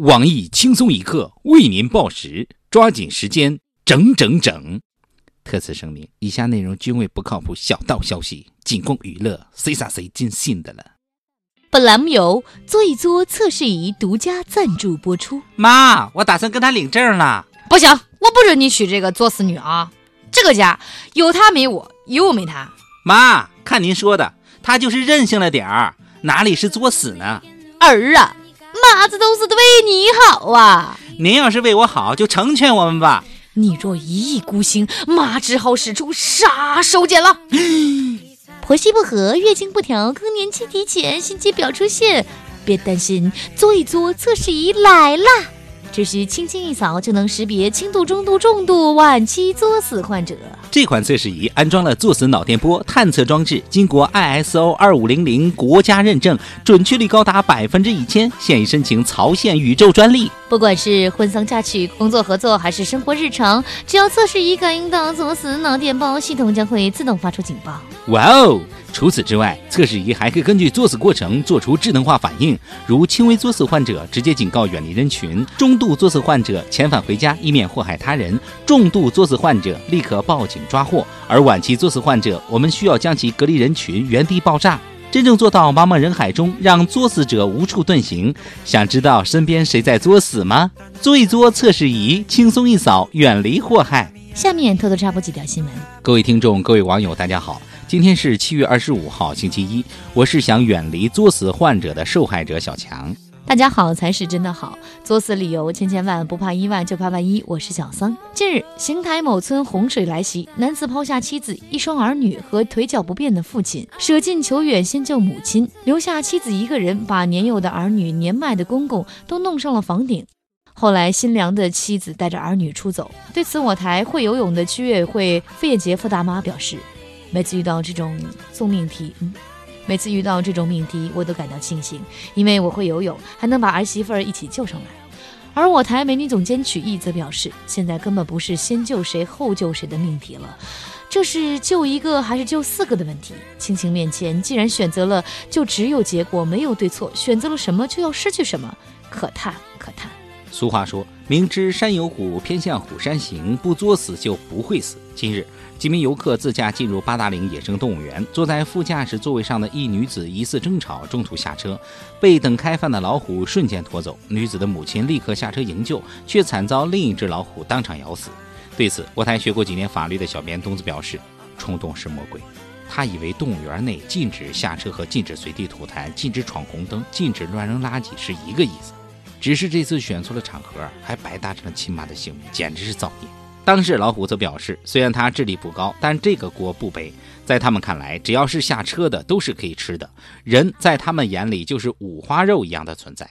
网易轻松一刻为您报时，抓紧时间，整整整。特此声明：以下内容均为不靠谱小道消息，仅供娱乐，谁傻谁尽信的了。本栏目由做一做测试仪独家赞助播出。妈，我打算跟他领证了。不行，我不准你娶这个作死女啊！这个家有他没我，有我没他。妈，看您说的，他就是任性了点儿，哪里是作死呢？儿啊！妈子都是为你好啊！您要是为我好，就成全我们吧。你若一意孤行，妈只好使出杀手锏了。婆媳不和，月经不调，更年期提前，心肌表出现，别担心，做一做测试仪来啦！只需轻轻一扫，就能识别轻度、中度、重度、晚期作死患者。这款测试仪安装了作死脑电波探测装置，经过 ISO 二五零零国家认证，准确率高达百分之一千，现已申请曹县宇宙专利。不管是婚丧嫁娶、工作合作还是生活日常，只要测试仪感应到作死脑电波，系统将会自动发出警报。哇哦！除此之外，测试仪还可以根据作死过程做出智能化反应，如轻微作死患者直接警告远离人群，中度作死患者遣返回家以免祸害他人，重度作死患者立刻报警抓获，而晚期作死患者，我们需要将其隔离人群，原地爆炸，真正做到茫茫人海中让作死者无处遁形。想知道身边谁在作死吗？作一作测试仪，轻松一扫，远离祸害。下面偷偷插播几条新闻。各位听众，各位网友，大家好。今天是七月二十五号，星期一。我是想远离作死患者的受害者小强。大家好才是真的好，作死理由千千万，不怕一万就怕万一。我是小桑。近日，邢台某村洪水来袭，男子抛下妻子、一双儿女和腿脚不便的父亲，舍近求远先救母亲，留下妻子一个人，把年幼的儿女、年迈的公公都弄上了房顶。后来，新娘的妻子带着儿女出走。对此，我台会游泳的区委会费彦杰副大妈表示。每次遇到这种送命题，嗯，每次遇到这种命题，我都感到庆幸，因为我会游泳，还能把儿媳妇儿一起救上来。而我台美女总监曲艺则表示，现在根本不是先救谁后救谁的命题了，这是救一个还是救四个的问题。亲情面前，既然选择了，就只有结果，没有对错。选择了什么，就要失去什么，可叹可叹。俗话说，明知山有虎，偏向虎山行，不作死就不会死。今日。几名游客自驾进入八达岭野生动物园，坐在副驾驶座位上的一女子疑似争吵，中途下车，被等开饭的老虎瞬间拖走。女子的母亲立刻下车营救，却惨遭另一只老虎当场咬死。对此，我台学过几年法律的小编东子表示：“冲动是魔鬼。”他以为动物园内禁止下车和禁止随地吐痰、禁止闯红灯、禁止乱扔垃圾是一个意思，只是这次选错了场合，还白搭成了亲妈的性命，简直是造孽。当时老虎则表示，虽然他智力不高，但这个锅不背。在他们看来，只要是下车的都是可以吃的，人在他们眼里就是五花肉一样的存在。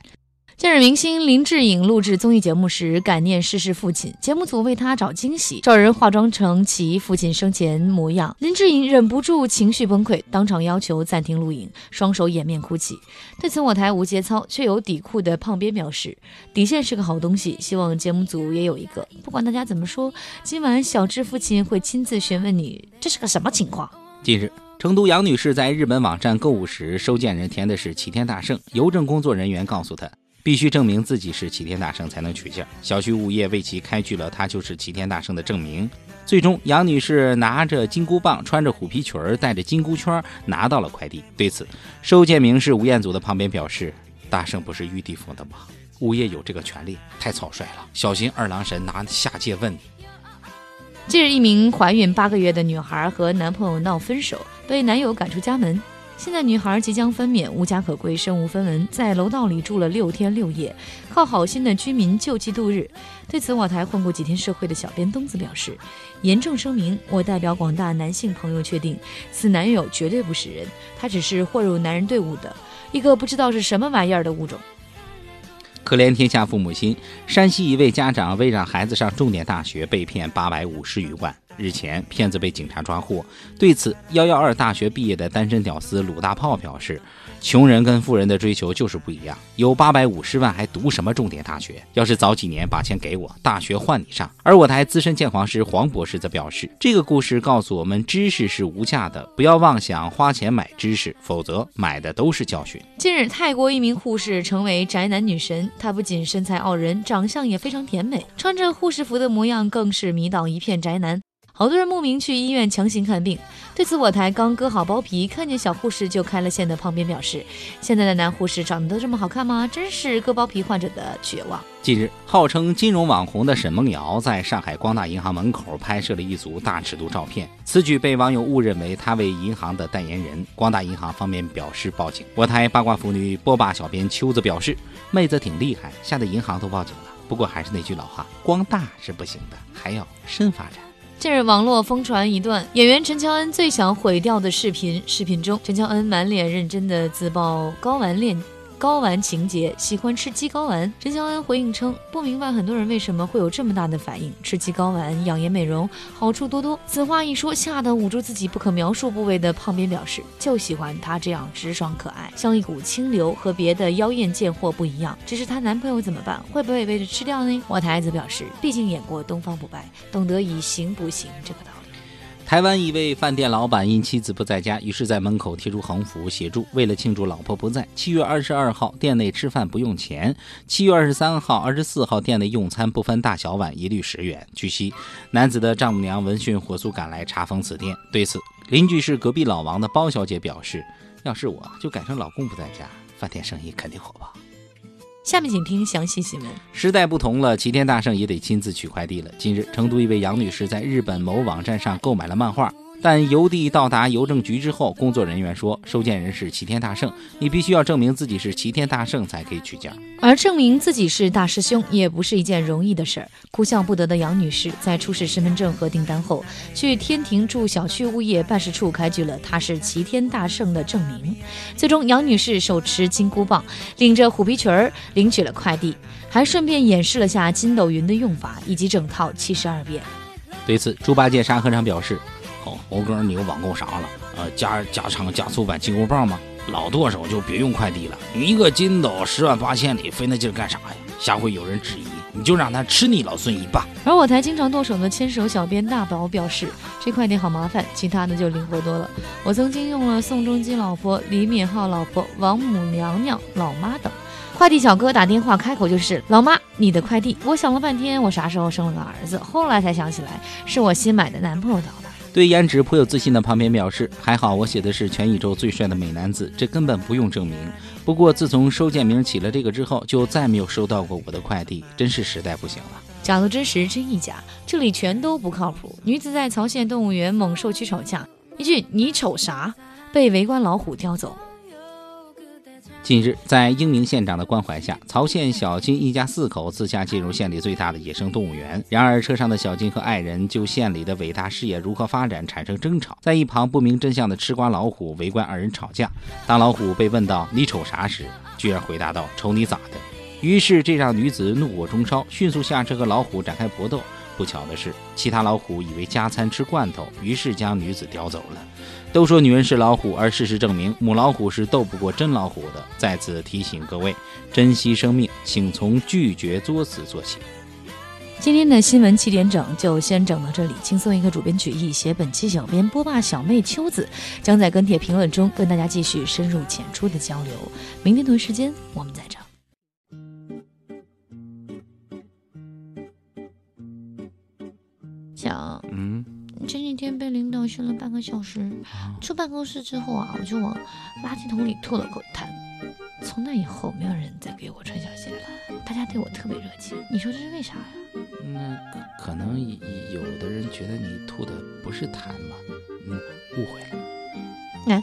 近日，明星林志颖录制综艺节目时感念逝世父亲，节目组为他找惊喜，找人化妆成其父亲生前模样。林志颖忍不住情绪崩溃，当场要求暂停录影，双手掩面哭泣。对此，我台无节操却有底裤的胖编表示：“底线是个好东西，希望节目组也有一个。不管大家怎么说，今晚小智父亲会亲自询问你，这是个什么情况？”近日，成都杨女士在日本网站购物时，收件人填的是齐天大圣，邮政工作人员告诉她。必须证明自己是齐天大圣才能取件。小区物业为其开具了他就是齐天大圣的证明。最终，杨女士拿着金箍棒，穿着虎皮裙儿，带着金箍圈拿到了快递。对此，收件名是吴彦祖的旁边表示：“大圣不是玉帝封的吗？物业有这个权利，太草率了，小心二郎神拿下界问你。”近日，一名怀孕八个月的女孩和男朋友闹分手，被男友赶出家门。现在女孩即将分娩，无家可归，身无分文，在楼道里住了六天六夜，靠好心的居民救济度日。对此，我台混过几天社会的小编东子表示，严重声明：我代表广大男性朋友确定，此男友绝对不是人，他只是混入男人队伍的一个不知道是什么玩意儿的物种。可怜天下父母心，山西一位家长为让孩子上重点大学，被骗八百五十余万。日前，骗子被警察抓获。对此，幺幺二大学毕业的单身屌丝鲁大炮表示：“穷人跟富人的追求就是不一样，有八百五十万还读什么重点大学？要是早几年把钱给我，大学换你上。”而我台资深鉴黄师黄博士则表示：“这个故事告诉我们，知识是无价的，不要妄想花钱买知识，否则买的都是教训。”近日，泰国一名护士成为宅男女神，她不仅身材傲人，长相也非常甜美，穿着护士服的模样更是迷倒一片宅男。好多人慕名去医院强行看病。对此，我台刚割好包皮，看见小护士就开了线的旁边表示：“现在的男护士长得都这么好看吗？真是割包皮患者的绝望。”近日，号称金融网红的沈梦瑶在上海光大银行门口拍摄了一组大尺度照片，此举被网友误认为她为银行的代言人。光大银行方面表示报警。我台八卦妇女波霸小编秋子表示：“妹子挺厉害，吓得银行都报警了。不过还是那句老话，光大是不行的，还要深发展。”近日，网络疯传一段演员陈乔恩最想毁掉的视频。视频中，陈乔恩满脸认真的自曝睾丸恋。睾丸情节，喜欢吃鸡睾丸。陈乔恩回应称，不明白很多人为什么会有这么大的反应。吃鸡睾丸养颜美容，好处多多。此话一说，吓得捂住自己不可描述部位的胖边表示，就喜欢她这样直爽可爱，像一股清流，和别的妖艳贱货不一样。只是她男朋友怎么办？会不会被吃掉呢？我台子表示，毕竟演过《东方不败》，懂得以形补形这个道理。台湾一位饭店老板因妻子不在家，于是在门口贴出横幅协助。为了庆祝老婆不在，七月二十二号店内吃饭不用钱；七月二十三号、二十四号店内用餐不分大小碗，一律十元。据悉，男子的丈母娘闻讯火速赶来查封此店。对此，邻居是隔壁老王的包小姐表示：“要是我就改成老公不在家，饭店生意肯定火爆。”下面请听详细新闻。时代不同了，齐天大圣也得亲自取快递了。近日，成都一位杨女士在日本某网站上购买了漫画。但邮递到达邮政局之后，工作人员说，收件人是齐天大圣，你必须要证明自己是齐天大圣才可以取件。而证明自己是大师兄也不是一件容易的事儿。哭笑不得的杨女士在出示身份证和订单后，去天庭驻小区物业办事处开具了她是齐天大圣的证明。最终，杨女士手持金箍棒，领着虎皮裙儿领取了快递，还顺便演示了下筋斗云的用法以及整套七十二变。对此，猪八戒沙和尚表示。猴哥，你又网购啥了？呃，加加长加速版金箍棒吗？老剁手就别用快递了。一个筋斗十万八千里，费那劲干啥呀？下回有人质疑，你就让他吃你老孙一棒。而我台经常剁手的牵手小编大宝表示，这快递好麻烦，其他的就灵活多了。我曾经用了宋仲基老婆、李敏镐老婆、王母娘娘、老妈等。快递小哥打电话开口就是：“老妈，你的快递。”我想了半天，我啥时候生了个儿子？后来才想起来，是我新买的男朋友到的。对颜值颇有自信的旁边表示：“还好我写的是全宇宙最帅的美男子，这根本不用证明。不过自从收件名起了这个之后，就再没有收到过我的快递，真是实在不行了。”假的真实真亦假，这里全都不靠谱。女子在曹县动物园猛兽区吵架，一句“你瞅啥”，被围观老虎叼走。近日，在英明县长的关怀下，曹县小金一家四口自驾进入县里最大的野生动物园。然而，车上的小金和爱人就县里的伟大事业如何发展产生争吵。在一旁不明真相的吃瓜老虎围观二人吵架。当老虎被问到“你瞅啥”时，居然回答道：“瞅你咋的。”于是，这让女子怒火中烧，迅速下车和老虎展开搏斗。不巧的是，其他老虎以为加餐吃罐头，于是将女子叼走了。都说女人是老虎，而事实证明，母老虎是斗不过真老虎的。在此提醒各位，珍惜生命，请从拒绝作死做起。今天的新闻七点整就先整到这里，轻松一个主编曲艺，写本期小编播霸小妹秋子将在跟帖评论中跟大家继续深入浅出的交流。明天同一时间我们再整。天被领导训了半个小时，出办公室之后啊，我就往垃圾桶里吐了口痰。从那以后，没有人再给我穿小鞋了，大家对我特别热情。你说这是为啥呀？那可能有的人觉得你吐的不是痰吧？嗯，误会了。来。